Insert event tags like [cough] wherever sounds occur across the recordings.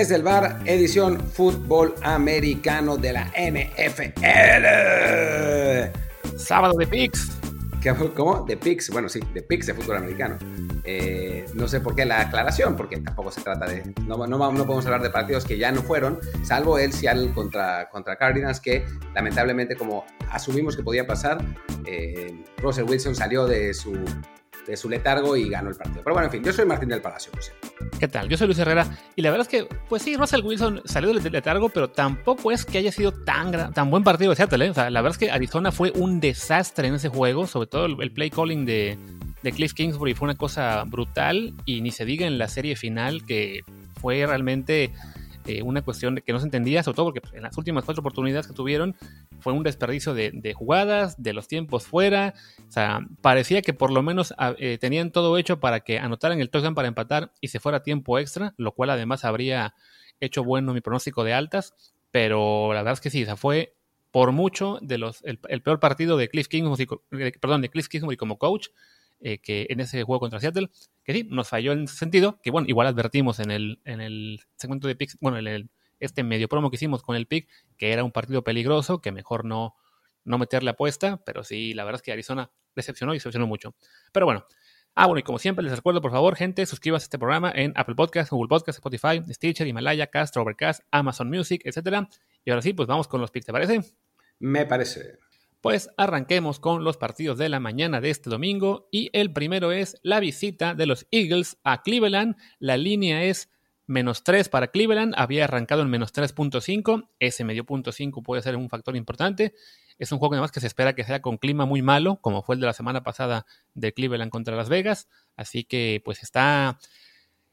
Desde el bar, edición fútbol americano de la NFL. Sábado de Pix. ¿Cómo? De Pix. Bueno, sí, de Pix de fútbol americano. Eh, no sé por qué la aclaración, porque tampoco se trata de. No, no, podemos hablar de partidos que ya no fueron, salvo el Seattle contra, contra Cardinals, que lamentablemente, como asumimos que podía pasar, eh, Russell Wilson salió de su de su letargo y ganó el partido. Pero bueno, en fin, yo soy Martín del Palacio, pues. ¿Qué tal? Yo soy Luis Herrera y la verdad es que, pues sí, Russell Wilson salió del letargo, pero tampoco es que haya sido tan, tan buen partido de Seattle. ¿eh? O sea, la verdad es que Arizona fue un desastre en ese juego, sobre todo el, play calling de, de Cliff Kingsbury fue una cosa brutal y ni se diga en la serie final que fue realmente eh, una cuestión que no se entendía, sobre todo porque pues, en las últimas cuatro oportunidades que tuvieron fue un desperdicio de, jugadas, de los tiempos fuera. O sea, parecía que por lo menos ah, eh, tenían todo hecho para que anotaran el touchdown para empatar y se fuera tiempo extra, lo cual además habría hecho bueno mi pronóstico de altas. Pero la verdad es que sí, o sea, fue por mucho de los el, peor partido de Cliff Kingsbury, perdón, de Cliff como coach eh, que en ese juego contra Seattle, que sí, nos falló en ese sentido, que bueno, igual advertimos en el, en el segmento de picks, bueno, en el, este medio promo que hicimos con el pick, que era un partido peligroso, que mejor no, no meterle apuesta, pero sí, la verdad es que Arizona decepcionó y decepcionó mucho. Pero bueno, Ah, bueno, y como siempre les recuerdo, por favor, gente, suscríbase a este programa en Apple Podcasts, Google Podcasts, Spotify, Stitcher, Himalaya, Castro, Overcast, Amazon Music, etc. Y ahora sí, pues vamos con los picks, ¿te parece? Me parece. Pues arranquemos con los partidos de la mañana de este domingo y el primero es la visita de los Eagles a Cleveland. La línea es menos 3 para Cleveland, había arrancado en menos 3.5, ese medio punto 5 puede ser un factor importante. Es un juego además que se espera que sea con clima muy malo, como fue el de la semana pasada de Cleveland contra Las Vegas, así que pues está,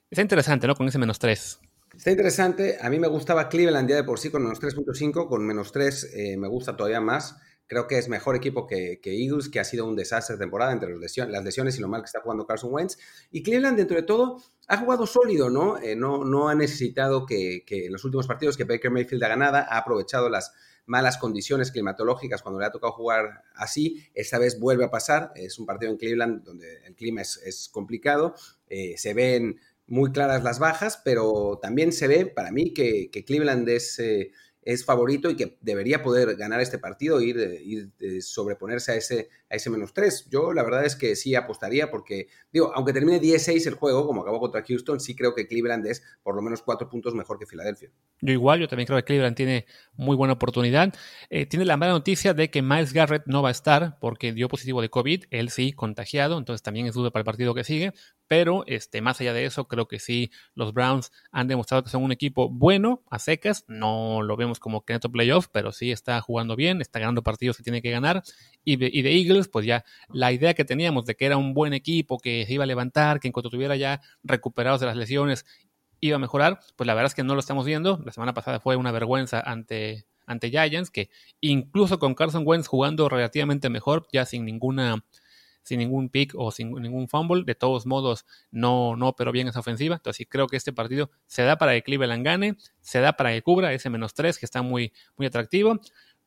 está interesante, ¿no? Con ese menos 3. Está interesante, a mí me gustaba Cleveland ya de por sí con menos 3.5, con menos 3 eh, me gusta todavía más. Creo que es mejor equipo que, Eagles, que ha sido un desastre de temporada entre las lesiones y lo mal que está jugando Carson Wentz. Y Cleveland, dentro de todo, ha jugado sólido, ¿no? Eh, no, no ha necesitado que, en los últimos partidos que Baker Mayfield ha ganado, ha aprovechado las malas condiciones climatológicas cuando le ha tocado jugar así. Esta vez vuelve a pasar. Es un partido en Cleveland donde el clima es, complicado. Eh, se ven muy claras las bajas, pero también se ve para mí que, Cleveland es... Eh, es favorito y que debería poder ganar este partido, ir, ir, ir sobreponerse a ese, a ese menos 3. Yo la verdad es que sí apostaría porque, digo, aunque termine 10-6 el juego, como acabó contra Houston, sí creo que Cleveland es por lo menos cuatro puntos mejor que Filadelfia. Yo igual, yo también creo que Cleveland tiene muy buena oportunidad. Eh, tiene la mala noticia de que Miles Garrett no va a estar porque dio positivo de COVID, él sí contagiado, entonces también es duda para el partido que sigue, pero este, más allá de eso, creo que sí, los Browns han demostrado que son un equipo bueno, a secas, no lo vemos como que playoff, pero sí está jugando bien, está ganando partidos que tiene que ganar, y de, y de Eagles pues ya la idea que teníamos de que era un buen equipo, que se iba a levantar, que en cuanto tuviera ya recuperados de las lesiones iba a mejorar, pues la verdad es que no lo estamos viendo. La semana pasada fue una vergüenza ante, ante Giants, que incluso con Carson Wentz jugando relativamente mejor, ya sin ninguna sin ningún pick o sin ningún fumble, de todos modos no, no operó bien esa ofensiva, entonces creo que este partido se da para que Cleveland gane, se da para que cubra ese menos 3 que está muy, muy atractivo,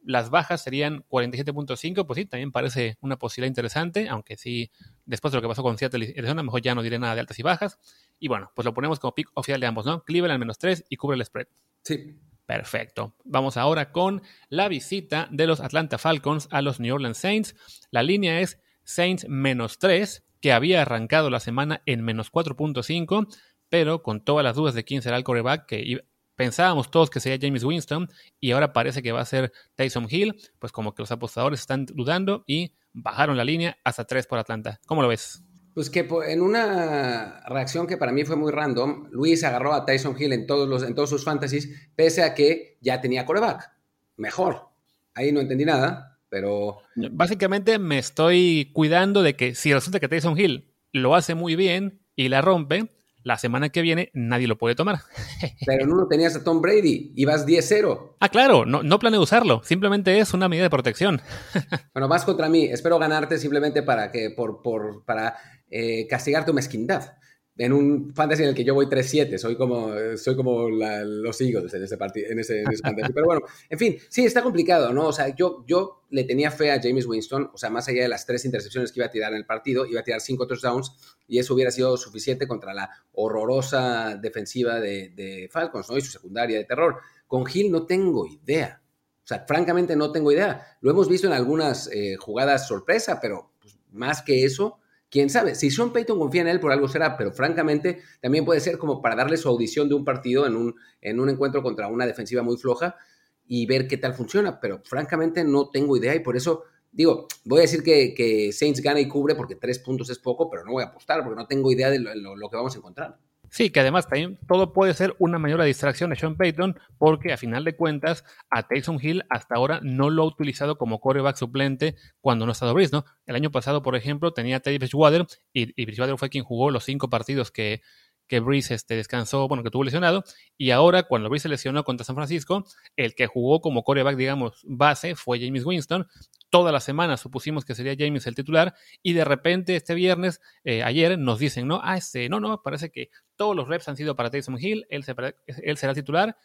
las bajas serían 47.5, pues sí, también parece una posibilidad interesante, aunque sí, después de lo que pasó con Seattle y Arizona, mejor ya no diré nada de altas y bajas. Y bueno, pues lo ponemos como pick oficial de ambos, ¿no? Cleveland menos 3 y cubre el spread. Sí. Perfecto. Vamos ahora con la visita de los Atlanta Falcons a los New Orleans Saints. La línea es Saints menos 3, que había arrancado la semana en menos 4.5, pero con todas las dudas de quién será el coreback, que pensábamos todos que sería James Winston y ahora parece que va a ser Tyson Hill, pues como que los apostadores están dudando y bajaron la línea hasta 3 por Atlanta. ¿Cómo lo ves? Pues que en una reacción que para mí fue muy random, Luis agarró a Tyson Hill en todos, los, en todos sus fantasies, pese a que ya tenía coreback. Mejor. Ahí no entendí nada, pero... Básicamente me estoy cuidando de que si resulta que Tyson Hill lo hace muy bien y la rompe, la semana que viene nadie lo puede tomar. [laughs] Pero no lo tenías a Tom Brady, ibas 10-0. Ah, claro, no, no planeo usarlo, simplemente es una medida de protección. [laughs] bueno, vas contra mí, espero ganarte simplemente para que, por, por, para eh, castigar tu mezquindad. En un fantasy en el que yo voy 3-7, soy como, soy como los Eagles en ese, partido, en ese, fantasy. Pero bueno, en fin, sí, está complicado, ¿no? O sea, yo, yo le tenía fe a James Winston, o sea, más allá de las tres intercepciones que iba a tirar en el partido, iba a tirar cinco touchdowns y eso hubiera sido suficiente contra la horrorosa defensiva de, de Falcons, ¿no? Y su secundaria de terror. Con Hill no tengo idea. O sea, francamente no tengo idea. Lo hemos visto en algunas eh, jugadas sorpresa, pero pues, más que eso, quién sabe. Si Sean Payton confía en él, por algo será, pero francamente también puede ser como para darle su audición de un partido en un, en un encuentro contra una defensiva muy floja y ver qué tal funciona. Pero francamente no tengo idea y por eso digo, voy a decir que, Saints gana y cubre porque tres puntos es poco, pero no voy a apostar porque no tengo idea de lo que vamos a encontrar. Sí, que además también todo puede ser una mayor distracción de Sean Payton, porque a final de cuentas, a Taysom Hill hasta ahora no lo ha utilizado como coreback suplente cuando no ha estado Brice, ¿no? El año pasado, por ejemplo, tenía a Teddy Bridgewater y, y Bridgewater fue quien jugó los cinco partidos que, que Breeze este, descansó, bueno, que tuvo lesionado, y ahora cuando Breeze se lesionó contra San Francisco, el que jugó como coreback, digamos, base fue James Winston. Toda la semana supusimos que sería James el titular, y de repente este viernes, eh, ayer, nos dicen, no, ah, este, no, no, parece que todos los reps han sido para Taysom Hill, él, será el titular,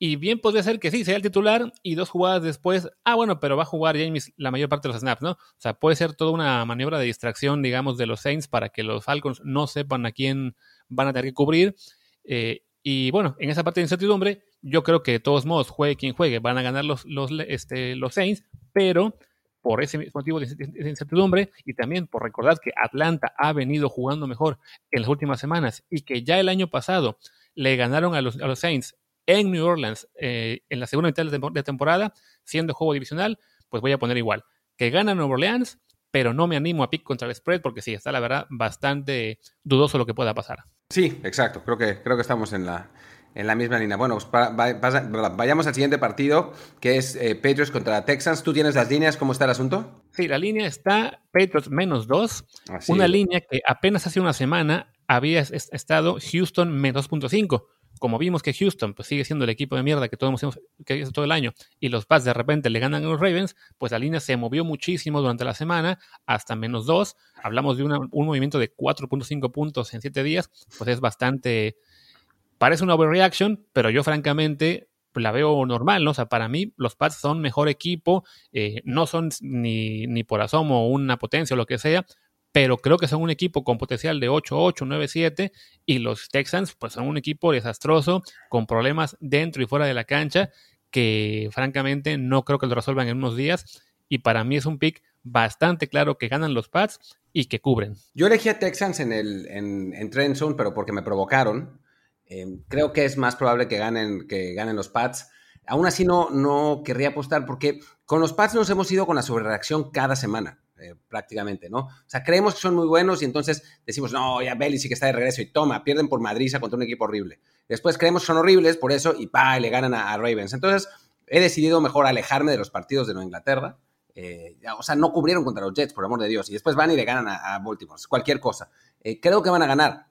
y bien podría ser que sí, sea el titular y dos jugadas después, ah, bueno, pero va a jugar James la mayor parte de los snaps, ¿no? O sea, puede ser toda una maniobra de distracción, digamos, de los Saints para que los Falcons no sepan a quién van a tener que cubrir. Eh, y bueno, en esa parte de incertidumbre, yo creo que de todos modos, juegue quien juegue, van a ganar los, este, los Saints, pero por ese motivo de incertidumbre y también por recordar que Atlanta ha venido jugando mejor en las últimas semanas y que ya el año pasado le ganaron a los, a los Saints en New Orleans eh, en la segunda mitad de temporada, siendo juego divisional, pues voy a poner igual. Que gana Nueva Orleans, pero no me animo a pick contra el spread porque sí, está la verdad bastante dudoso lo que pueda pasar. Sí, exacto. Creo que, creo que estamos en la, en la misma línea. Bueno, pues vayamos al siguiente partido, que es eh, Patriots contra Texans. ¿Tú tienes las líneas? ¿Cómo está el asunto? Sí, la línea está Patriots menos 2. Una línea que apenas hace una semana había estado Houston menos 2.5 como vimos que Houston pues, sigue siendo el equipo de mierda que todos hemos que todo el año y los Pats de repente le ganan a los Ravens, pues la línea se movió muchísimo durante la semana hasta menos 2. Hablamos de un movimiento de 4.5 puntos en 7 días, pues es bastante... Parece una overreaction, pero yo francamente la veo normal, ¿no? O sea, para mí los Pats son mejor equipo, eh, no son ni, ni por asomo una potencia o lo que sea, pero creo que son un equipo con potencial de 8-8, 9-7 y los Texans pues son un equipo desastroso con problemas dentro y fuera de la cancha que francamente no creo que lo resuelvan en unos días y para mí es un pick bastante claro que ganan los Pats y que cubren. Yo elegí a Texans en el en, Trend Zone, pero porque me provocaron. Eh, creo que es más probable que ganen, que ganen los Pats. Aún así no, no querría apostar porque con los Pats nos hemos ido con la sobrereacción cada semana. Eh, prácticamente, ¿no? O sea, creemos que son muy buenos y entonces decimos, no, ya Belly sí que está de regreso y toma, pierden por Madrid contra un equipo horrible. Después creemos que son horribles, por eso, y pa, le ganan a, Ravens. Entonces, he decidido mejor alejarme de los partidos de Nueva Inglaterra. Eh, o sea, no cubrieron contra los Jets, por amor de Dios, y después van y le ganan a, Baltimore, cualquier cosa. Eh, creo que van a ganar,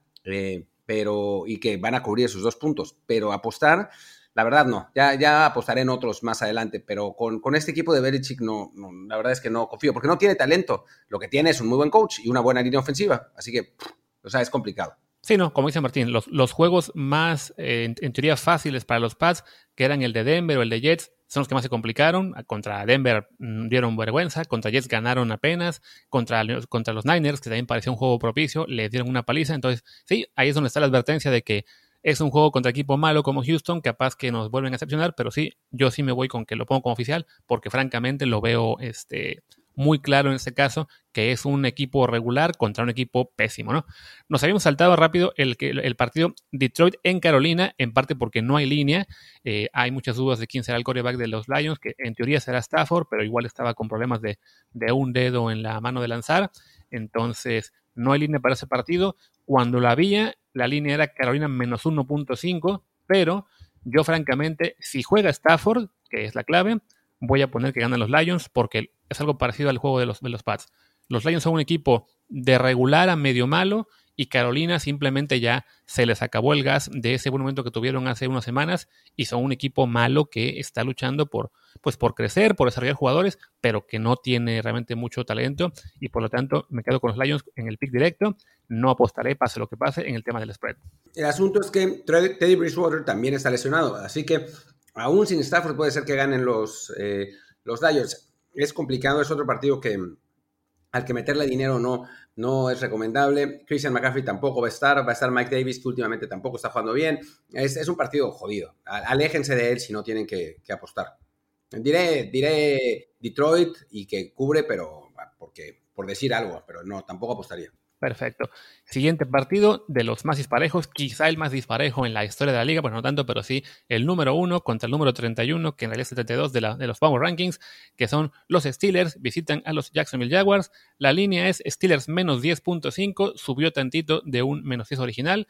pero, y que van a cubrir sus dos puntos, pero apostar la verdad no, ya, ya apostaré en otros más adelante, pero con, este equipo de Belichick no, no, la verdad es que no confío, porque no tiene talento, lo que tiene es un muy buen coach y una buena línea ofensiva, así que, o sea, es complicado. Sí, no, como dice Martín, los, los juegos más, eh, en, teoría, fáciles para los Pats, que eran el de Denver o el de Jets, son los que más se complicaron. Contra Denver mm, dieron vergüenza, contra Jets ganaron apenas, contra, contra los Niners, que también parecía un juego propicio, le dieron una paliza. Entonces, sí, ahí es donde está la advertencia de que es un juego contra equipo malo como Houston, capaz que nos vuelven a excepcionar, pero sí, yo sí me voy con que lo pongo como oficial, porque francamente lo veo este, muy claro en este caso, que es un equipo regular contra un equipo pésimo, ¿no? Nos habíamos saltado rápido el, el partido Detroit en Carolina, en parte porque no hay línea, eh, hay muchas dudas de quién será el coreback de los Lions, que en teoría será Stafford, pero igual estaba con problemas de, de un dedo en la mano de lanzar, entonces no hay línea para ese partido. Cuando la había, la línea era Carolina menos 1.5, pero yo francamente, si juega Stafford, que es la clave, voy a poner que ganan los Lions porque es algo parecido al juego de los, de los Pats. Los Lions son un equipo de regular a medio malo y Carolina simplemente ya se les acabó el gas de ese buen momento que tuvieron hace unas semanas y son un equipo malo que está luchando por, pues por crecer, por desarrollar jugadores, pero que no tiene realmente mucho talento y por lo tanto me quedo con los Lions en el pick directo. No apostaré, pase lo que pase, en el tema del spread. El asunto es que Teddy Bridgewater también está lesionado, así que aún sin Stafford puede ser que ganen los, eh, los Lions. Es complicado, es otro partido que al que meterle dinero no, no es recomendable. Christian McCaffrey tampoco va a estar, va a estar Mike Davis, que últimamente tampoco está jugando bien. Es, un partido jodido. Aléjense de él si no tienen que, apostar. Diré, diré Detroit y que cubre, pero porque, por decir algo, pero no, tampoco apostaría. Perfecto. Siguiente partido de los más disparejos, quizá el más disparejo en la historia de la liga, pues no tanto, pero sí el número uno contra el número 31, que en realidad es 72 de, la, de los Power Rankings, que son los Steelers, visitan a los Jacksonville Jaguars. La línea es Steelers menos 10.5, subió tantito de un menos 10 original.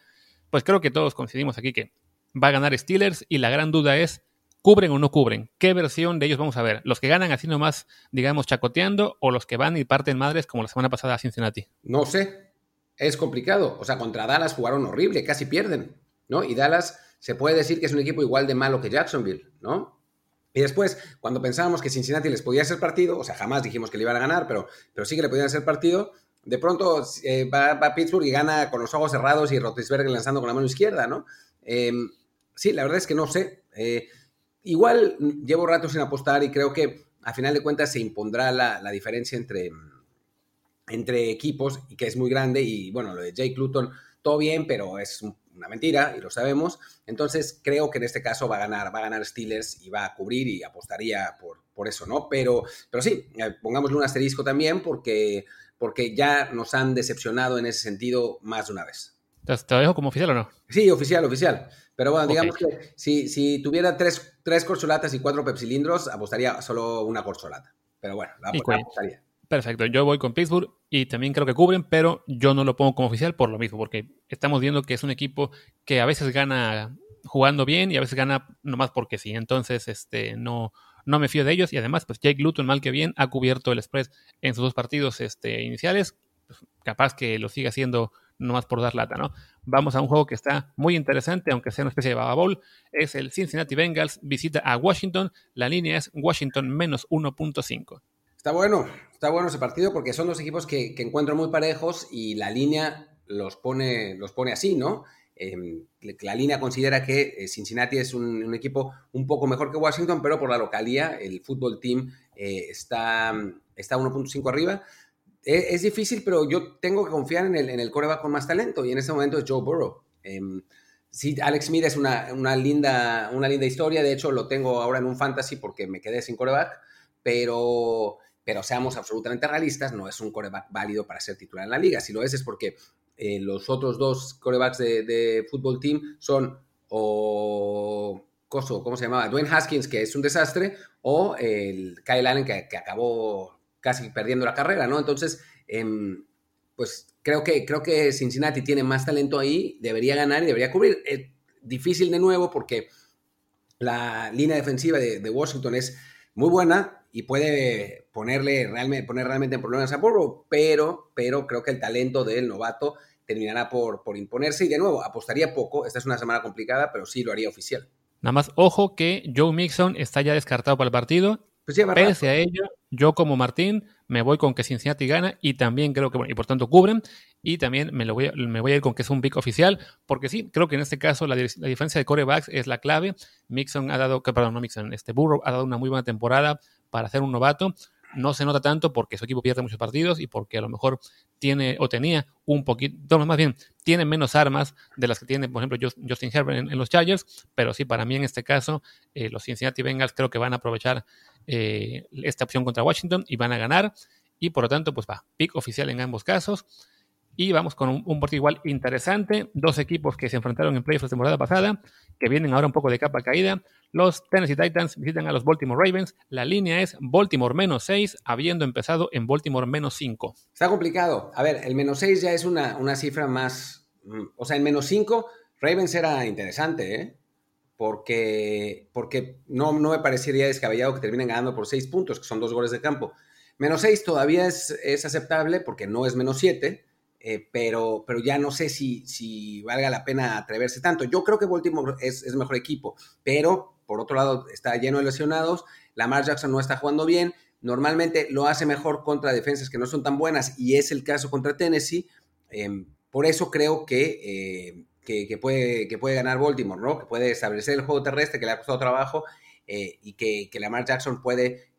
Pues creo que todos coincidimos aquí que va a ganar Steelers y la gran duda es ¿Cubren o no cubren? ¿Qué versión de ellos vamos a ver? ¿Los que ganan así nomás, digamos, chacoteando o los que van y parten madres como la semana pasada a Cincinnati? No sé. Es complicado. O sea, contra Dallas jugaron horrible, casi pierden, ¿no? Y Dallas se puede decir que es un equipo igual de malo que Jacksonville, ¿no? Y después, cuando pensábamos que Cincinnati les podía hacer partido, o sea, jamás dijimos que le iban a ganar, pero, pero sí que le podían hacer partido, de pronto eh, va, a Pittsburgh y gana con los ojos cerrados y Rotisberger lanzando con la mano izquierda, ¿no? Em, sí, la verdad es que no sé. Eh, Igual llevo rato sin apostar y creo que a final de cuentas se impondrá la, diferencia entre, entre equipos y que es muy grande y bueno, lo de Jake Luton, todo bien, pero es una mentira y lo sabemos. Entonces creo que en este caso va a ganar, va a ganar Steelers y va a cubrir y apostaría por, por eso, ¿no? Pero, pero sí, eh, pongámosle un asterisco también porque, porque ya nos han decepcionado en ese sentido más de una vez. ¿Te lo dejo como oficial o no? Sí, oficial, oficial. Pero bueno, digamos que si, si tuviera tres, tres, corcholatas y cuatro pepsilindros, apostaría solo una corcholata. Pero bueno, la apostaría. Perfecto, yo voy con Pittsburgh y también creo que cubren, pero yo no lo pongo como oficial por lo mismo, porque estamos viendo que es un equipo que a veces gana jugando bien y a veces gana nomás porque sí. Entonces, este, no, no me fío de ellos y además, pues Jake Luton, mal que bien, ha cubierto el spread en sus dos partidos este, iniciales. Pues, capaz que lo siga haciendo no más por dar lata, ¿no? Vamos a un juego que está muy interesante, aunque sea una especie de Baba Bowl. Es el Cincinnati Bengals, visita a Washington. La línea es Washington menos 1.5. Está bueno, está bueno ese partido porque son dos equipos que, encuentro muy parejos y la línea los pone, los pone así, ¿no? Em, la línea considera que eh, Cincinnati es un, equipo un poco mejor que Washington, pero por la localía, el fútbol team eh, está, está 1.5 arriba. Es, difícil, pero yo tengo que confiar en el, en el coreback con más talento y en ese momento es Joe Burrow. Em, sí, Alex Smith es una, linda, una linda historia, de hecho lo tengo ahora en un fantasy porque me quedé sin coreback, pero, pero seamos absolutamente realistas, no es un coreback válido para ser titular en la liga. Si lo es es porque eh, los otros dos corebacks de, de fútbol team son o... ¿Cómo se llamaba? Dwayne Haskins, que es un desastre, o el Kyle Allen, que, que acabó casi perdiendo la carrera, ¿no? Entonces, em, pues creo que, creo que Cincinnati tiene más talento ahí, debería ganar y debería cubrir. Es difícil de nuevo porque la línea defensiva de, Washington es muy buena y puede ponerle realmente, poner realmente en problemas a Burrow, pero, pero creo que el talento del novato terminará por, por imponerse y de nuevo, apostaría poco, esta es una semana complicada, pero sí lo haría oficial. Nada más, ojo que Joe Mixon está ya descartado para el partido pues Pese a ello, yo como Martín me voy con que Cincinnati gana y también creo que, bueno, y por tanto cubren, y también me, lo voy, a, me voy a ir con que es un pick oficial, porque sí, creo que en este caso la, diferencia de corebacks es la clave. Mixon ha dado, que, perdón, no Mixon, este Burrow ha dado una muy buena temporada para ser un novato no se nota tanto porque su equipo pierde muchos partidos y porque a lo mejor tiene o tenía un poquito, más bien, tiene menos armas de las que tiene, por ejemplo, Justin Herbert en, los Chargers, pero sí, para mí en este caso, eh, los Cincinnati Bengals creo que van a aprovechar eh, esta opción contra Washington y van a ganar. Y por lo tanto, pues va, pick oficial en ambos casos. Y vamos con un, partido igual interesante. Dos equipos que se enfrentaron en playoffs la temporada pasada, que vienen ahora un poco de capa caída. Los Tennessee Titans visitan a los Baltimore Ravens. La línea es Baltimore menos 6, habiendo empezado en Baltimore menos 5. Está complicado. A ver, el menos 6 ya es una, una cifra más. Mm, o sea, en menos 5, Ravens era interesante, ¿eh? Porque, porque no, no me parecería descabellado que terminen ganando por 6 puntos, que son dos goles de campo. Menos 6 todavía es, es aceptable porque no es menos 7 eh, pero, pero ya no sé si, si valga la pena atreverse tanto. Yo creo que Baltimore es, es mejor equipo, pero por otro lado está lleno de lesionados, Lamar Jackson no está jugando bien, normalmente lo hace mejor contra defensas que no son tan buenas y es el caso contra Tennessee. Em, por eso creo eh, que, que, puede, que puede ganar Baltimore, ¿no? Que puede establecer el juego terrestre que le ha costado trabajo eh, y que, que Lamar Jackson puede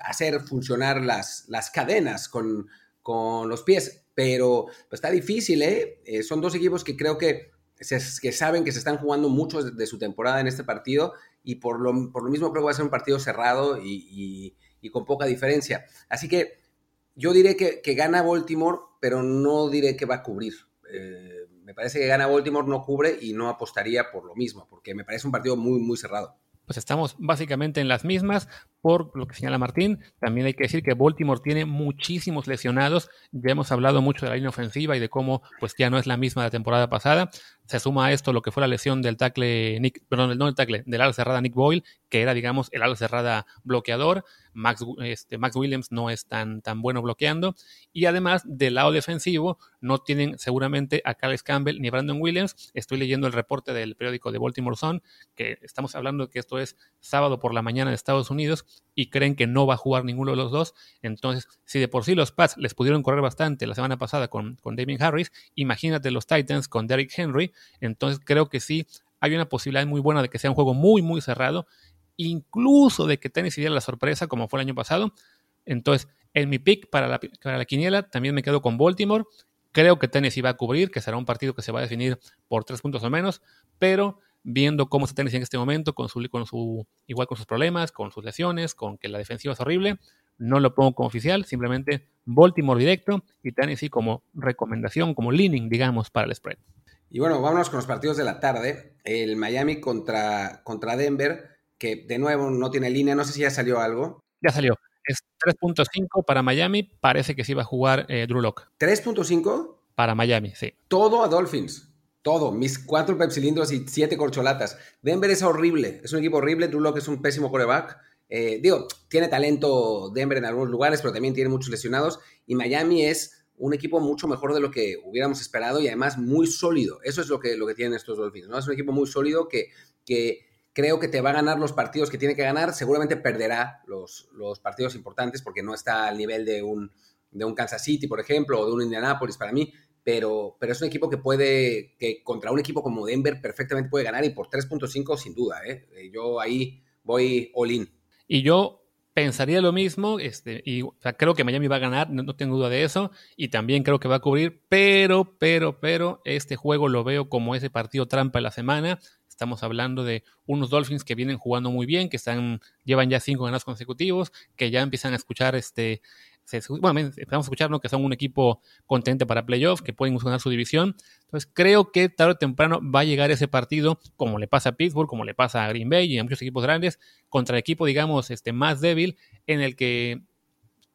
hacer funcionar las, las cadenas con, con los pies. Pero pues, está difícil, ¿eh? ¿eh? Son dos equipos que creo que, que saben que se están jugando mucho de, su temporada en este partido y por lo, por lo mismo creo que va a ser un partido cerrado y con poca diferencia. Así que yo diré que, gana Baltimore, pero no diré que va a cubrir. Eh, me parece que gana Baltimore, no cubre y no apostaría por lo mismo, porque me parece un partido muy, muy cerrado pues estamos básicamente en las mismas por lo que señala Martín. También hay que decir que Baltimore tiene muchísimos lesionados. Ya hemos hablado mucho de la línea ofensiva y de cómo pues ya no es la misma de la temporada pasada. Se suma a esto lo que fue la lesión del tackle Nick, perdón, no del tackle, del ala cerrada Nick Boyle, que era digamos el ala cerrada bloqueador. Max, este, Max Williams no es tan, tan bueno bloqueando. Y además, del lado defensivo, no tienen seguramente a Carlos Campbell ni a Brandon Williams. Estoy leyendo el reporte del periódico de Baltimore Sun, que estamos hablando de que esto es sábado por la mañana de Estados Unidos y creen que no va a jugar ninguno de los dos. Entonces, si de por sí los Pats les pudieron correr bastante la semana pasada con, con Damien Harris, imagínate los Titans con Derrick Henry. Entonces, creo que sí hay una posibilidad muy buena de que sea un juego muy, muy cerrado incluso de que Tennessee diera la sorpresa como fue el año pasado. Entonces, en mi pick para la, para la quiniela también me quedo con Baltimore. Creo que Tennessee va a cubrir, que será un partido que se va a definir por tres puntos o menos, pero viendo cómo está Tennessee en este momento, con su, con su, igual con sus problemas, con sus lesiones, con que la defensiva es horrible, no lo pongo como oficial, simplemente Baltimore directo y Tennessee como recomendación, como leaning, digamos, para el spread. Y bueno, vámonos con los partidos de la tarde. El Miami contra, contra Denver que de nuevo no tiene línea, no sé si ya salió algo. Ya salió. Es 3.5 para Miami, parece que sí va a jugar eh, Drew Locke. ¿3.5? Para Miami, sí. Todo a Dolphins. Todo. Mis cuatro pepsilindros y siete corcholatas. Denver es horrible. Es un equipo horrible. Drew Locke es un pésimo coreback. Eh, digo, tiene talento Denver en algunos lugares, pero también tiene muchos lesionados. Y Miami es un equipo mucho mejor de lo que hubiéramos esperado y además muy sólido. Eso es lo que, lo que tienen estos Dolphins. ¿no? Es un equipo muy sólido que, que creo que te va a ganar los partidos que tiene que ganar. Seguramente perderá los, los partidos importantes porque no está al nivel de un, de un Kansas City, por ejemplo, o de un Indianapolis para mí. Pero, pero es un equipo que puede, que contra un equipo como Denver perfectamente puede ganar y por 3.5 sin duda. ¿eh? ¿eh? Yo ahí voy all in. Y yo pensaría lo mismo, este, y creo que Miami va a ganar, no, tengo duda de eso, y también creo que va a cubrir, pero, pero, pero, este juego lo veo como ese partido trampa de la semana, Estamos hablando de unos Dolphins que vienen jugando muy bien, que están, llevan ya cinco ganados consecutivos, que ya empiezan a escuchar este. Bueno, empezamos a escuchar ¿no? que son un equipo contente para playoffs, que pueden ganar su división. Entonces, creo que tarde o temprano va a llegar ese partido, como le pasa a Pittsburgh, como le pasa a Green Bay y a muchos equipos grandes, contra el equipo, digamos, este, más débil, en el que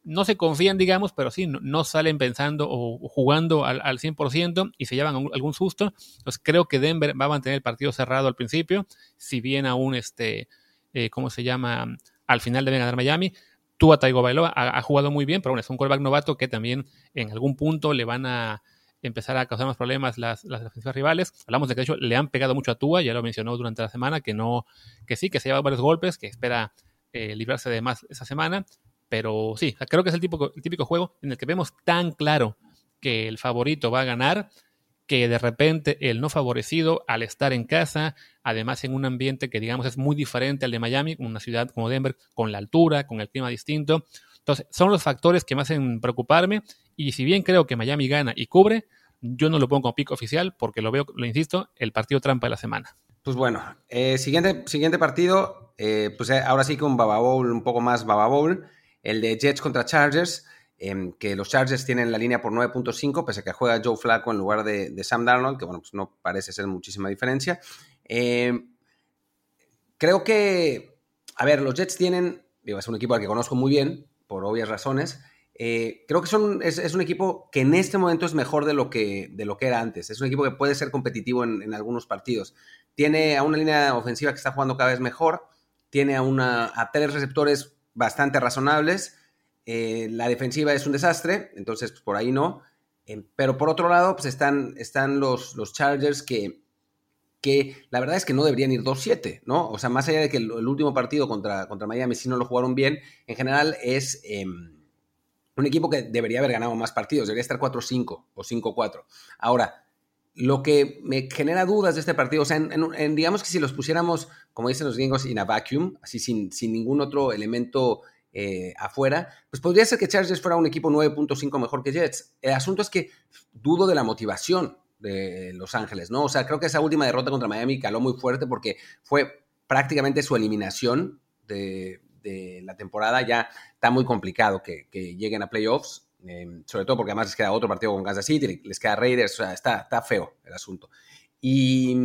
no se confían, digamos, pero sí, no, salen pensando o jugando al, al 100% y se llevan algún susto. Entonces creo que Denver va a mantener el partido cerrado al principio, si bien aún, este, eh, ¿cómo se llama? Al final deben ganar Miami. Tua Taigo Bailoa ha, jugado muy bien, pero bueno, es un quarterback novato que también en algún punto le van a empezar a causar más problemas las, las defensivas rivales. Hablamos de que de hecho le han pegado mucho a Tua, ya lo mencionó durante la semana, que no, que sí, que se lleva varios golpes, que espera eh, librarse de más esa semana, pero sí, creo que es el el típico juego en el que vemos tan claro que el favorito va a ganar, que de repente el no favorecido al estar en casa, además en un ambiente que digamos es muy diferente al de Miami, una ciudad como Denver, con la altura, con el clima distinto. Entonces, son los factores que me hacen preocuparme y si bien creo que Miami gana y cubre, yo no lo pongo como pico oficial porque lo veo, lo insisto, el partido trampa de la semana. Pues bueno, eh, siguiente, siguiente partido, eh, pues eh, ahora sí con Baba Bowl, un poco más Baba Bowl el de Jets contra Chargers, em, que los Chargers tienen la línea por 9.5, pese a que juega Joe Flacco en lugar de, Sam Darnold, que bueno, pues no parece ser muchísima diferencia. Em, creo que, a ver, los Jets tienen, digo, es un equipo al que conozco muy bien, por obvias razones. Eh, creo que son, es, un equipo que en este momento es mejor de lo que, de lo que era antes. Es un equipo que puede ser competitivo en, en algunos partidos. Tiene a una línea ofensiva que está jugando cada vez mejor. Tiene a, una, a tres receptores bastante razonables. Eh, la defensiva es un desastre, entonces pues, por ahí no. Eh, pero por otro lado, pues están, están los, los Chargers que, que la verdad es que no deberían ir 2-7, ¿no? O sea, más allá de que el, último partido contra, contra Miami sí no lo jugaron bien, en general es em, un equipo que debería haber ganado más partidos, debería estar 4-5 o 5-4. Ahora, lo que me genera dudas de este partido, o sea, en, digamos que si los pusiéramos, como dicen los gringos, in a vacuum, así sin, sin ningún otro elemento eh, afuera, pues podría ser que Chargers fuera un equipo 9.5 mejor que Jets. El asunto es que dudo de la motivación de Los Ángeles, ¿no? O sea, creo que esa última derrota contra Miami caló muy fuerte porque fue prácticamente su eliminación de, la temporada. Ya está muy complicado que lleguen a playoffs Em, sobre todo porque además les queda otro partido con Kansas City, les queda Raiders, o sea, está, está feo el asunto. Y,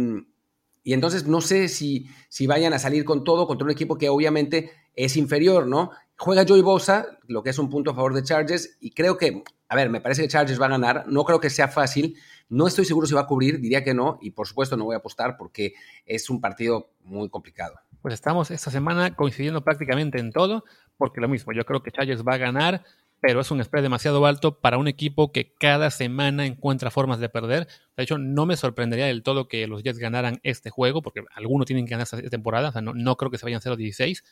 y entonces no sé si, si vayan a salir con todo contra un equipo que obviamente es inferior, ¿no? Juega Joey Bosa, lo que es un punto a favor de Chargers, y creo que, a ver, me parece que Chargers va a ganar, no creo que sea fácil, no estoy seguro si va a cubrir, diría que no, y por supuesto no voy a apostar porque es un partido muy complicado. Pues estamos esta semana coincidiendo prácticamente en todo, porque lo mismo, yo creo que Chargers va a ganar, pero es un spread demasiado alto para un equipo que cada semana encuentra formas de perder. De hecho, no me sorprendería del todo que los Jets ganaran este juego, porque algunos tienen que ganar esta temporada, o sea, no, creo que se vayan 0-16.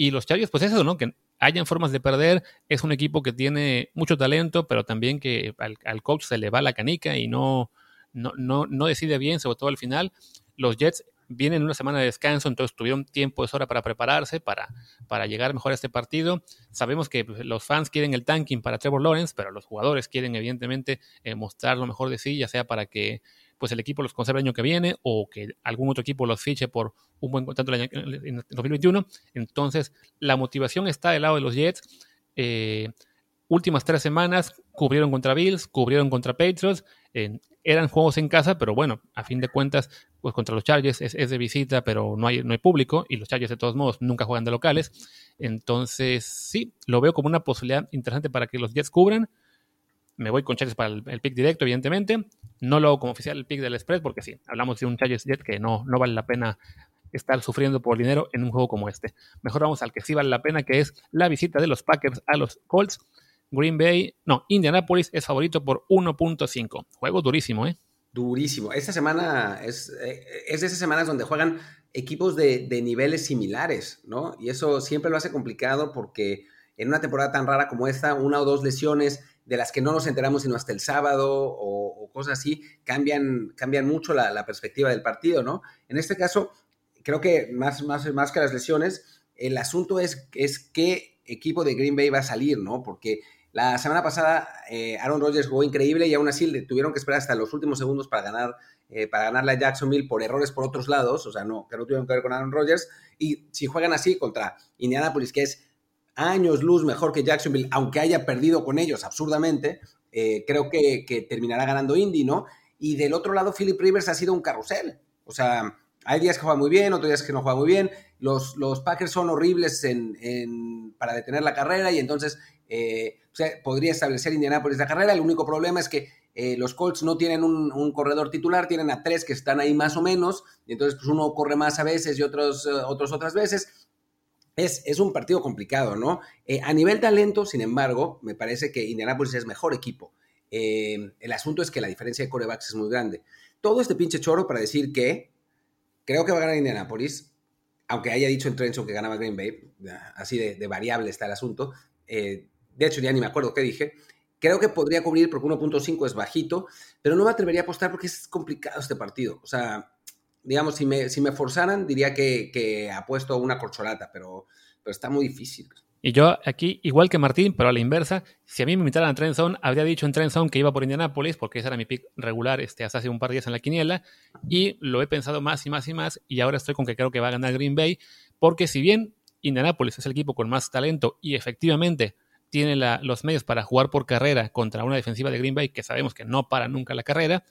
Y los Chargers, pues eso, ¿no? Que hayan formas de perder, es un equipo que tiene mucho talento, pero también que al, coach se le va la canica y no, no, no, no decide bien, sobre todo al final. Los Jets vienen una semana de descanso, entonces tuvieron tiempo de hora para prepararse, para, para llegar mejor a este partido. Sabemos que pues, los fans quieren el tanking para Trevor Lawrence, pero los jugadores quieren evidentemente eh, mostrar lo mejor de sí, ya sea para que pues el equipo los conserve el año que viene o que algún otro equipo los fiche por un buen contrato en 2021. Entonces, la motivación está del lado de los Jets. Eh, últimas tres semanas cubrieron contra Bills, cubrieron contra Patriots. eran juegos en casa, pero bueno, a fin de cuentas, pues contra los Chargers es, de visita, pero no hay, no hay público y los Chargers de todos modos nunca juegan de locales. Entonces, sí, lo veo como una posibilidad interesante para que los Jets cubran. Me voy con Chargers para el, pick directo, evidentemente. No lo hago como oficial el pick del spread, porque sí, hablamos de un Chargers Jet que no, no vale la pena estar sufriendo por dinero en un juego como este. Mejor vamos al que sí vale la pena, que es la visita de los Packers a los Colts. Green Bay, no, Indianapolis es favorito por 1.5. Juego durísimo, ¿eh? Durísimo. Esta semana es, eh, es de esas semanas donde juegan equipos de, niveles similares, ¿no? Y eso siempre lo hace complicado porque en una temporada tan rara como esta, una o dos lesiones de las que no nos enteramos sino hasta el sábado o, cosas así, cambian, cambian mucho la, perspectiva del partido, ¿no? En este caso, creo que más, más, más que las lesiones, el asunto es, es qué equipo de Green Bay va a salir, ¿no? Porque la semana pasada eh, Aaron Rodgers jugó increíble y aún así le tuvieron que esperar hasta los últimos segundos para ganar eh, para ganarle a Jacksonville por errores por otros lados, o sea, no, que no tuvieron que ver con Aaron Rodgers. Y si juegan así contra Indianapolis, que es años luz mejor que Jacksonville, aunque haya perdido con ellos absurdamente, eh, creo que, que, terminará ganando Indy, ¿no? Y del otro lado, Philip Rivers ha sido un carrusel. O sea, hay días que juega muy bien, otros días que no juega muy bien. Los, los Packers son horribles en, para detener la carrera y entonces eh, podría establecer Indianapolis la carrera. El único problema es que eh, los Colts no tienen un, corredor titular, tienen a tres que están ahí más o menos, y entonces pues uno corre más a veces y otros, otros otras veces. Es, es, un partido complicado, ¿no? a nivel talento, sin embargo, me parece que Indianapolis es mejor equipo. el asunto es que la diferencia de corebacks es muy grande. Todo este pinche choro para decir que creo que va a ganar Indianapolis, aunque haya dicho en Trencho que ganaba Green Bay, así de, de variable está el asunto. Eh, de hecho ya ni me acuerdo qué dije, creo que podría cubrir porque 1.5 es bajito, pero no me atrevería a apostar porque es complicado este partido. O sea, digamos, si me, si me forzaran, diría que, que apuesto una corcholata, pero, pero está muy difícil. Y yo aquí, igual que Martín, pero a la inversa, si a mí me invitaran a Trend Zone, habría dicho en Trend Zone que iba por Indianapolis, porque ese era mi pick regular este, hasta hace un par de días en la quiniela, y lo he pensado más y más y más, y ahora estoy con que creo que va a ganar Green Bay, porque si bien Indianapolis es el equipo con más talento y efectivamente tiene los medios para jugar por carrera contra una defensiva de Green Bay que sabemos que no para nunca la carrera,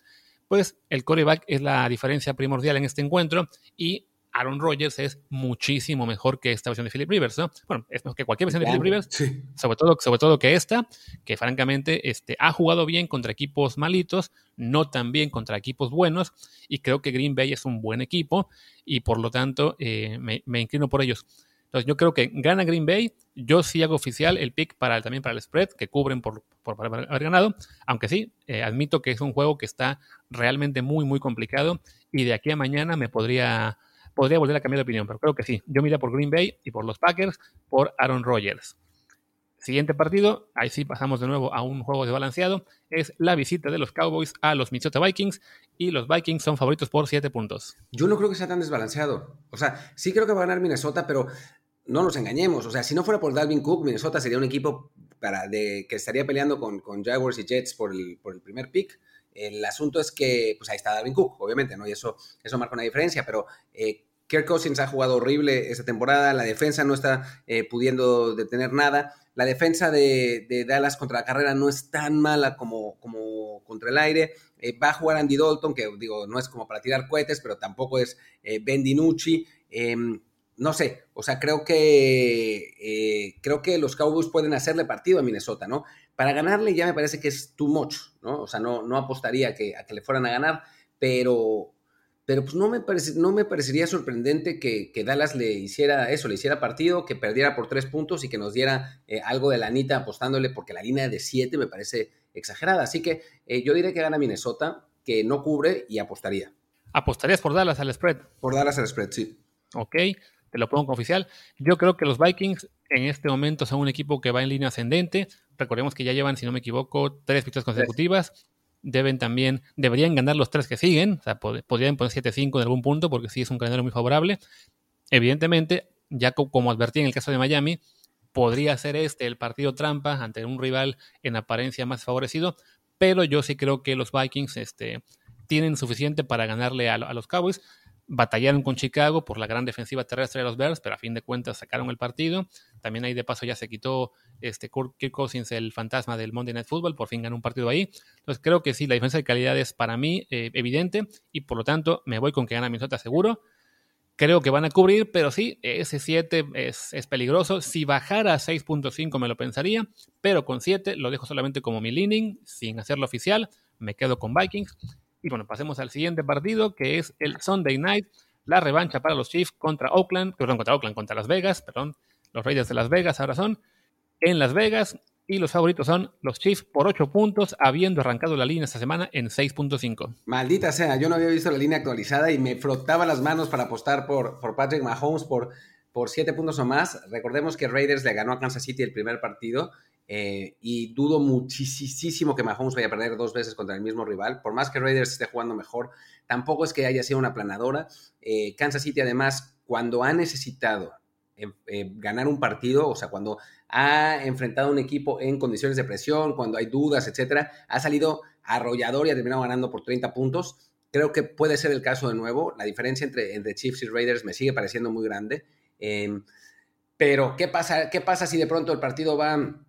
pues el coreback es la diferencia primordial en este encuentro y Aaron Rodgers es muchísimo mejor que esta versión de Philip Rivers, ¿no? Bueno, es mejor que cualquier versión de Philip Rivers, sobre, todo, sobre todo que esta, que francamente este, ha jugado bien contra equipos malitos, no tan bien contra equipos buenos, y creo que Green Bay es un buen equipo, y por lo tanto eh, me, me inclino por ellos. Entonces yo creo que gana Green Bay. Yo sí hago oficial el pick para también para el spread que cubren por, por haber ganado. Aunque sí, eh, admito que es un juego que está realmente muy, muy complicado. Y de aquí a mañana me podría, podría volver a cambiar de opinión. Pero creo que sí. Yo mira por Green Bay y por los Packers por Aaron Rodgers. Siguiente partido, ahí sí pasamos de nuevo a un juego desbalanceado, es la visita de los Cowboys a los Minnesota Vikings y los Vikings son favoritos por 7 puntos. Yo no creo que sea tan desbalanceado. O sea, sí creo que va a ganar Minnesota, pero no nos engañemos. O sea, si no fuera por Dalvin Cook, Minnesota sería un equipo para de, que estaría peleando con, con Jaguars y Jets por el, por el primer pick. El asunto es que, pues ahí está Dalvin Cook, obviamente, ¿no? Y eso, eso marca una diferencia, pero eh, Kirk Cousins ha jugado horrible esta temporada, la defensa no está eh, pudiendo detener nada, la defensa de, Dallas contra la carrera no es tan mala como, como contra el aire, eh, va a jugar Andy Dalton, que digo, no es como para tirar cohetes, pero tampoco es eh, Ben DiNucci, em, no sé, o sea, creo que, creo que los Cowboys pueden hacerle partido a Minnesota, ¿no? Para ganarle ya me parece que es too much, ¿no? O sea, no, no apostaría que, a que le fueran a ganar, pero pero pues no me, no me parecería sorprendente que, Dallas le hiciera eso, le hiciera partido, que perdiera por tres puntos y que nos diera eh, algo de la anita apostándole, porque la línea de siete me parece exagerada. Así que eh, yo diré que gana Minnesota, que no cubre y apostaría. ¿Apostarías por Dallas al spread? Por Dallas al spread, sí. Ok, te lo pongo como oficial. Yo creo que los Vikings en este momento son un equipo que va en línea ascendente. Recordemos que ya llevan, si no me equivoco, tres victorias consecutivas deben también, deberían ganar los tres que siguen, o sea, podrían poner 7-5 en algún punto porque sí es un calendario muy favorable. Evidentemente, ya como advertí en el caso de Miami, podría ser este el partido trampa ante un rival en apariencia más favorecido, pero yo sí creo que los Vikings este, tienen suficiente para ganarle a, a los Cowboys batallaron con Chicago por la gran defensiva terrestre de los Bears, pero a fin de cuentas sacaron el partido. También ahí de paso ya se quitó este Kirk Cousins el fantasma del Monday Night Football, por fin ganó un partido ahí. Entonces creo que sí, la diferencia de calidad es para mí eh, evidente y por lo tanto me voy con que gana Minnesota seguro. Creo que van a cubrir, pero sí, ese 7 es, es, peligroso. Si bajara a 6.5 me lo pensaría, pero con 7 lo dejo solamente como mi leaning, sin hacerlo oficial. Me quedo con Vikings. Y bueno, pasemos al siguiente partido, que es el Sunday Night, la revancha para los Chiefs contra Oakland, perdón, contra Oakland, contra Las Vegas, perdón, los Raiders de Las Vegas ahora son en Las Vegas y los favoritos son los Chiefs por 8 puntos, habiendo arrancado la línea esta semana en 6.5. Maldita sea, yo no había visto la línea actualizada y me frotaba las manos para apostar por, por Patrick Mahomes por, por 7 puntos o más. Recordemos que Raiders le ganó a Kansas City el primer partido eh, y dudo muchísimo que Mahomes vaya a perder dos veces contra el mismo rival. Por más que Raiders esté jugando mejor, tampoco es que haya sido una planadora. Eh, Kansas City, además, cuando ha necesitado eh, ganar un partido, o sea, cuando ha enfrentado a un equipo en condiciones de presión, cuando hay dudas, etcétera, ha salido arrollador y ha terminado ganando por 30 puntos. Creo que puede ser el caso de nuevo. La diferencia entre, entre Chiefs y Raiders me sigue pareciendo muy grande. Em, pero, ¿qué pasa, ¿qué pasa si de pronto el partido va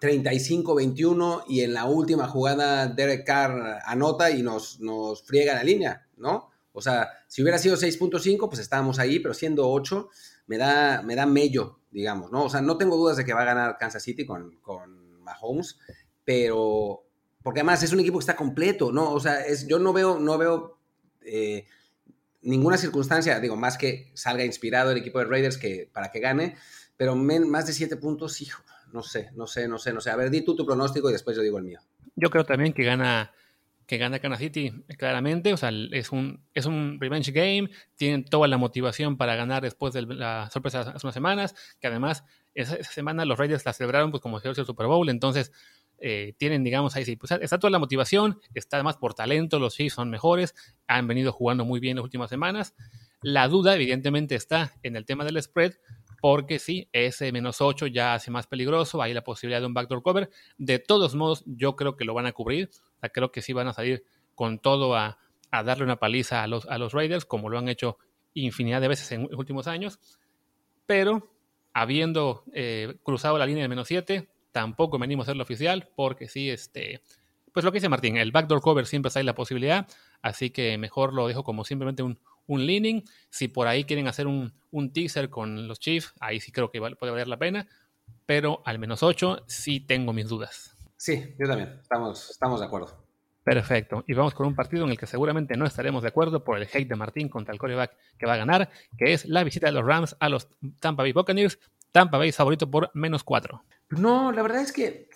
35-21 y en la última jugada Derek Carr anota y nos, nos friega la línea, ¿no? O sea, si hubiera sido 6.5, pues estábamos ahí, pero siendo 8, me da, me da mello, digamos, ¿no? O sea, no tengo dudas de que va a ganar Kansas City con, con Mahomes, pero porque además es un equipo que está completo, ¿no? O sea, es, yo no veo, no veo eh, ninguna circunstancia, digo, más que salga inspirado el equipo de Raiders que, para que gane, pero más de 7 puntos, hijo, no sé, no sé, no sé, no sé. A ver, di tú tu pronóstico y después yo digo el mío. Yo creo también que gana que gana Kansas City claramente, o sea, es un, es un revenge game, tienen toda la motivación para ganar después de la sorpresa hace unas semanas, que además esa, semana los Raiders la celebraron pues como si fuese el Super Bowl, entonces eh, tienen, digamos, ahí sí, pues está toda la motivación, está además por talento, los Chiefs son mejores, han venido jugando muy bien las últimas semanas. La duda, evidentemente, está en el tema del spread, porque sí, ese menos 8 ya hace más peligroso, hay la posibilidad de un backdoor cover. De todos modos, yo creo que lo van a cubrir, creo que sí van a salir con todo a, darle una paliza a los, Raiders, como lo han hecho infinidad de veces en los últimos años, pero habiendo eh, cruzado la línea de menos 7, tampoco venimos a ser lo oficial, porque sí, este, pues lo que dice Martín, el backdoor cover siempre hay la posibilidad, así que mejor lo dejo como simplemente un, un leaning. Si por ahí quieren hacer un, teaser con los Chiefs, ahí sí creo que puede valer la pena. Pero al menos 8 sí tengo mis dudas. Sí, yo también. Estamos, estamos de acuerdo. Perfecto. Y vamos con un partido en el que seguramente no estaremos de acuerdo por el hate de Martín contra el coreback que va a ganar, que es la visita de los Rams a los Tampa Bay Buccaneers. Tampa Bay favorito por menos cuatro. No, la verdad es que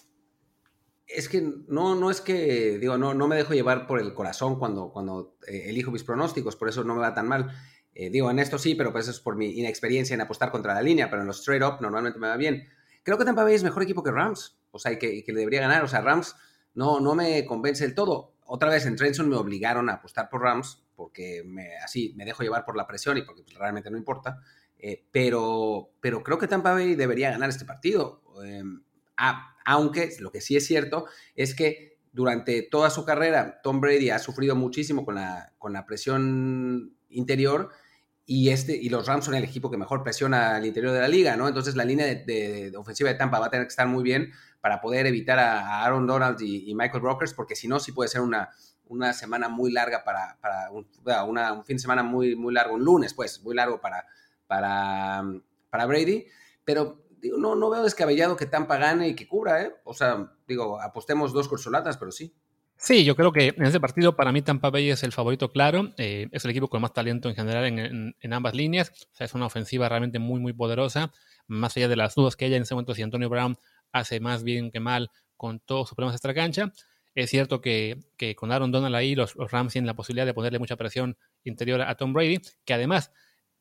es que no, no es que, digo, no, no me dejo llevar por el corazón cuando, cuando eh, elijo mis pronósticos, por eso no me va tan mal. Eh, digo, en esto sí, pero pues eso es por mi inexperiencia en apostar contra la línea, pero en los straight up normalmente me va bien. Creo que Tampa Bay es mejor equipo que Rams, o sea, y que, que le debería ganar. O sea, Rams no, no me convence del todo. Otra vez en Trenson me obligaron a apostar por Rams, porque me, así me dejo llevar por la presión y porque pues, realmente no importa. Eh, pero, pero creo que Tampa Bay debería ganar este partido. Aunque lo que sí es cierto es que durante toda su carrera Tom Brady ha sufrido muchísimo con la, con la presión interior y, este, y los Rams son el equipo que mejor presiona al interior de la liga, ¿no? Entonces la línea de, ofensiva de Tampa va a tener que estar muy bien para poder evitar a, Aaron Donald y, Michael Brokers, porque si no, sí puede ser una, una semana muy larga para, para un, un, fin de semana muy, muy largo, un lunes, pues, muy largo para, para, para Brady. Pero digo, no, no veo descabellado que Tampa gane y que cubra, ¿eh? O sea, digo, apostemos dos cursolatas, pero sí. Sí, yo creo que en ese partido para mí Tampa Bay es el favorito claro. Eh, es el equipo con más talento en general en, ambas líneas. O sea, es una ofensiva realmente muy, muy poderosa. Más allá de las dudas que haya en ese momento si Antonio Brown hace más bien que mal con todos sus problemas extra cancha. Es cierto que, que, con Aaron Donald ahí los, los Rams tienen la posibilidad de ponerle mucha presión interior a Tom Brady, que además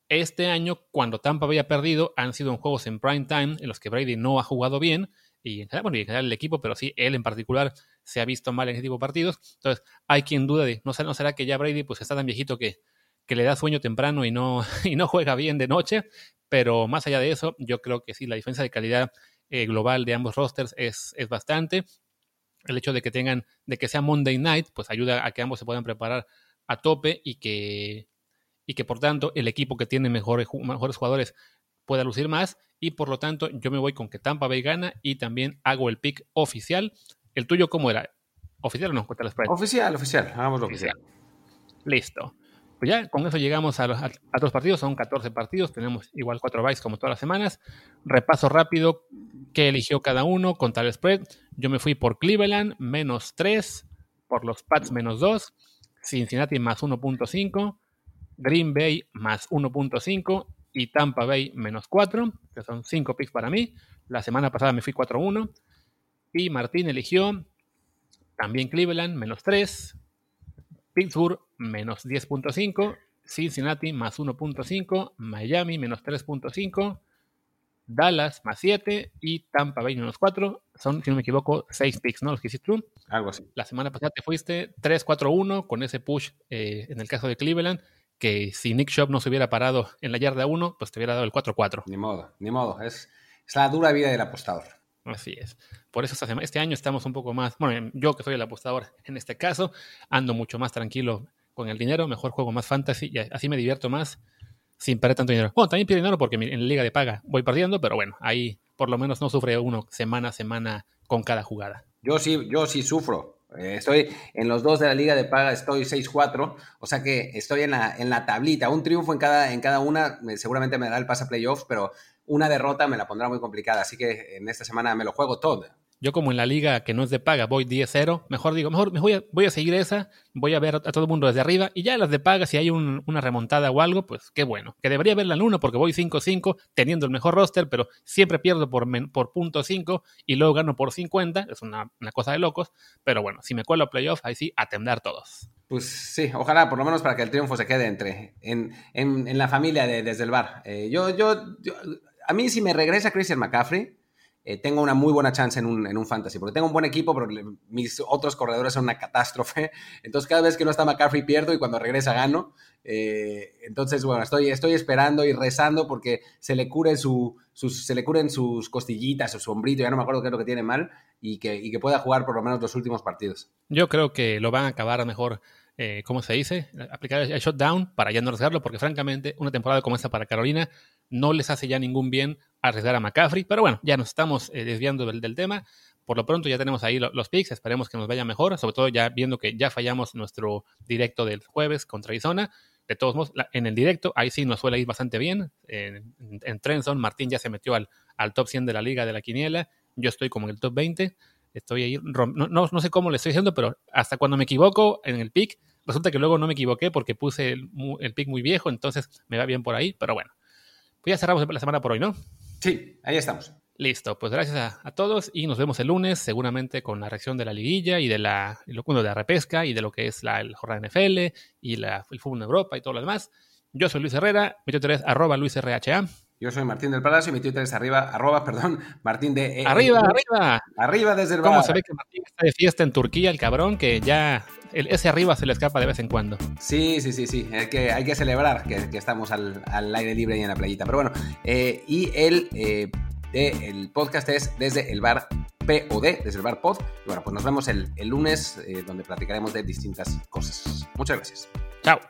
este año, cuando Tampa había perdido, han sido en juegos en prime time en los que Brady no ha jugado bien, y en general, bueno, y en general el equipo, pero sí, él en particular se ha visto mal en ese tipo de partidos. Entonces, hay quien duda de, ¿no no será que ya Brady pues está tan viejito que, que le da sueño temprano y no, [laughs] y no juega bien de noche? Pero más allá de eso, yo creo que sí, la diferencia de calidad eh, global de ambos rosters es, es bastante. El hecho de que tengan, de que sea Monday Night, pues ayuda a que ambos se puedan preparar a tope y que, y que por tanto el equipo que tiene mejores, mejores jugadores pueda lucir más y por lo tanto yo me voy con que Tampa Bay gana y también hago el pick oficial. ¿El tuyo cómo era? ¿Oficial o no? Oficial, oficial, hagámoslo oficial. Listo. Pues ya con eso llegamos a los a, partidos, son 14 partidos, tenemos igual 4 bytes como todas las semanas. Repaso rápido qué eligió cada uno con tal spread. Yo me fui por Cleveland menos 3, por los Pats menos 2, Cincinnati más 1.5, Green Bay más 1.5 y Tampa Bay menos 4, que son 5 picks para mí. La semana pasada me fui 4-1. Y Martín eligió también Cleveland menos 3, Pittsburgh menos 10.5, Cincinnati más 1.5, Miami menos 3.5, Dallas más 7 y Tampa Bay menos 4. Son, si no me equivoco, 6 picks, ¿no? Los que hiciste tú. Algo así. La semana pasada te fuiste 3-4-1 con ese push eh, en el caso de Cleveland que si Nick Shop no se hubiera parado en la yarda 1, pues te hubiera dado el 4-4. Ni modo, ni modo. Es, es, la dura vida del apostador. Así es. Por eso este año estamos un poco más, bueno, yo que soy el apostador en este caso, ando mucho más tranquilo con el dinero, mejor juego más fantasy y así me divierto más sin perder tanto dinero. Bueno, también pierdo dinero porque en la liga de paga voy perdiendo, pero bueno, ahí por lo menos no sufre uno semana a semana con cada jugada. Yo sí, yo sí sufro. Eh, estoy en los dos de la liga de paga, estoy 6-4, o sea que estoy en la, en la tablita. Un triunfo en cada, en cada una, seguramente me dará el pase a playoffs, pero una derrota me la pondrá muy complicada. Así que en esta semana me lo juego todo. Yo como en la liga que no es de paga voy 10-0, mejor digo, mejor me voy, a, seguir esa, voy a ver a todo el mundo desde arriba y ya las de paga, si hay una remontada o algo, pues qué bueno. Que debería verla en uno porque voy 5-5 teniendo el mejor roster, pero siempre pierdo por, por punto 5 y luego gano por 50, es una, cosa de locos, pero bueno, si me cuelo a playoff, ahí sí, a todos. Pues sí, ojalá por lo menos para que el triunfo se quede entre en, en, la familia de, desde el bar. Eh, yo, yo, yo, a mí si me regresa Christian McCaffrey, eh, tengo una muy buena chance en un, en un, fantasy, porque tengo un buen equipo, pero mis otros corredores son una catástrofe. [laughs] Entonces, cada vez que no está McCaffrey pierdo y cuando regresa gano. Eh, entonces, bueno, estoy, estoy esperando y rezando porque se le, cure su, sus, se le curen sus costillitas, su sombrito, ya no me acuerdo qué es lo que tiene mal, y que, y que pueda jugar por lo menos los últimos partidos. Yo creo que lo van a acabar mejor eh, ¿cómo se dice? Aplicar el shutdown para ya no arriesgarlo, porque francamente una temporada como esta para Carolina no les hace ya ningún bien arriesgar a McCaffrey. Pero bueno, ya nos estamos eh, desviando del, tema. Por lo pronto ya tenemos ahí los picks, esperemos que nos vaya mejor, sobre todo ya viendo que ya fallamos nuestro directo del jueves contra Arizona. De todos modos, en el directo, ahí sí nos suele ir bastante bien. En, en, Trenson, Martín ya se metió al, top 100 de la liga de la quiniela. Yo estoy como en el top 20. Estoy ahí, no, no, no sé cómo le estoy diciendo, pero hasta cuando me equivoco en el pick, resulta que luego no me equivoqué porque puse el, el pick muy viejo, entonces me va bien por ahí, pero bueno. Pues ya cerramos la semana por hoy, ¿no? Sí, ahí estamos. Listo, pues gracias a, todos y nos vemos el lunes, seguramente con la reacción de la liguilla y de la, de la repesca y de lo que es la el jornada NFL y la, el fútbol en Europa y todo lo demás. Yo soy Luis Herrera, mi Twitter es arroba LuisRHA. Yo soy Martín del Palacio y mi Twitter es arriba, arroba, perdón, Martín de... Eh, arriba, arriba. Arriba desde el bar. ¿Cómo se ve que Martín está de fiesta en Turquía, el cabrón, que ya ese arriba se le escapa de vez en cuando. Sí, sí, sí, sí. Hay que, hay que celebrar que, estamos al, aire libre y en la playita. Pero bueno, eh, y el eh, el podcast es desde el bar POD, desde el bar Pod. Y bueno, pues nos vemos el, lunes eh, donde platicaremos de distintas cosas. Muchas gracias. Chao.